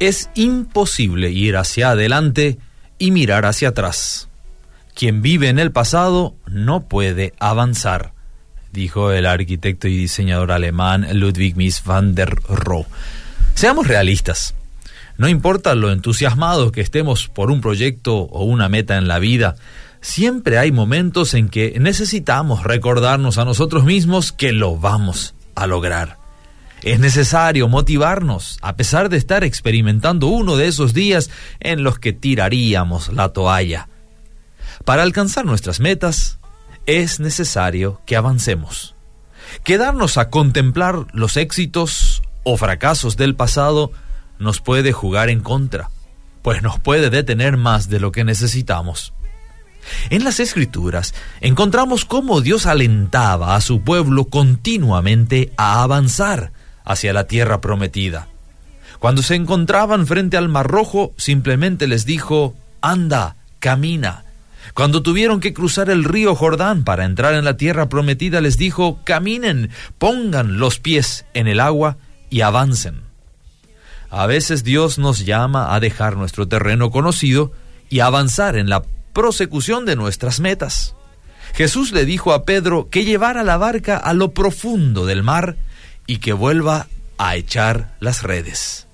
Es imposible ir hacia adelante y mirar hacia atrás. Quien vive en el pasado no puede avanzar, dijo el arquitecto y diseñador alemán Ludwig Mies van der Rohe. Seamos realistas. No importa lo entusiasmados que estemos por un proyecto o una meta en la vida, siempre hay momentos en que necesitamos recordarnos a nosotros mismos que lo vamos a lograr. Es necesario motivarnos a pesar de estar experimentando uno de esos días en los que tiraríamos la toalla. Para alcanzar nuestras metas es necesario que avancemos. Quedarnos a contemplar los éxitos o fracasos del pasado nos puede jugar en contra, pues nos puede detener más de lo que necesitamos. En las escrituras encontramos cómo Dios alentaba a su pueblo continuamente a avanzar hacia la tierra prometida. Cuando se encontraban frente al Mar Rojo, simplemente les dijo, anda, camina. Cuando tuvieron que cruzar el río Jordán para entrar en la tierra prometida, les dijo, caminen, pongan los pies en el agua y avancen. A veces Dios nos llama a dejar nuestro terreno conocido y avanzar en la prosecución de nuestras metas. Jesús le dijo a Pedro que llevara la barca a lo profundo del mar y que vuelva a echar las redes.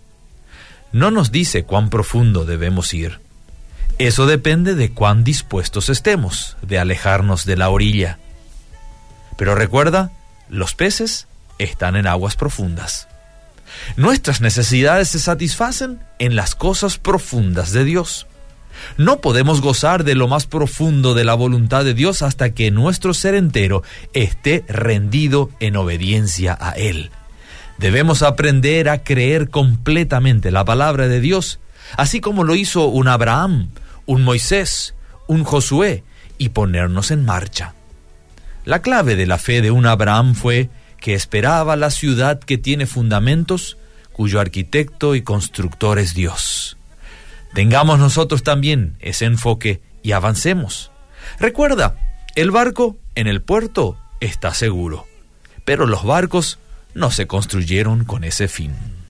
No nos dice cuán profundo debemos ir. Eso depende de cuán dispuestos estemos de alejarnos de la orilla. Pero recuerda, los peces están en aguas profundas. Nuestras necesidades se satisfacen en las cosas profundas de Dios. No podemos gozar de lo más profundo de la voluntad de Dios hasta que nuestro ser entero esté rendido en obediencia a Él. Debemos aprender a creer completamente la palabra de Dios, así como lo hizo un Abraham, un Moisés, un Josué, y ponernos en marcha. La clave de la fe de un Abraham fue que esperaba la ciudad que tiene fundamentos, cuyo arquitecto y constructor es Dios. Tengamos nosotros también ese enfoque y avancemos. Recuerda, el barco en el puerto está seguro, pero los barcos no se construyeron con ese fin.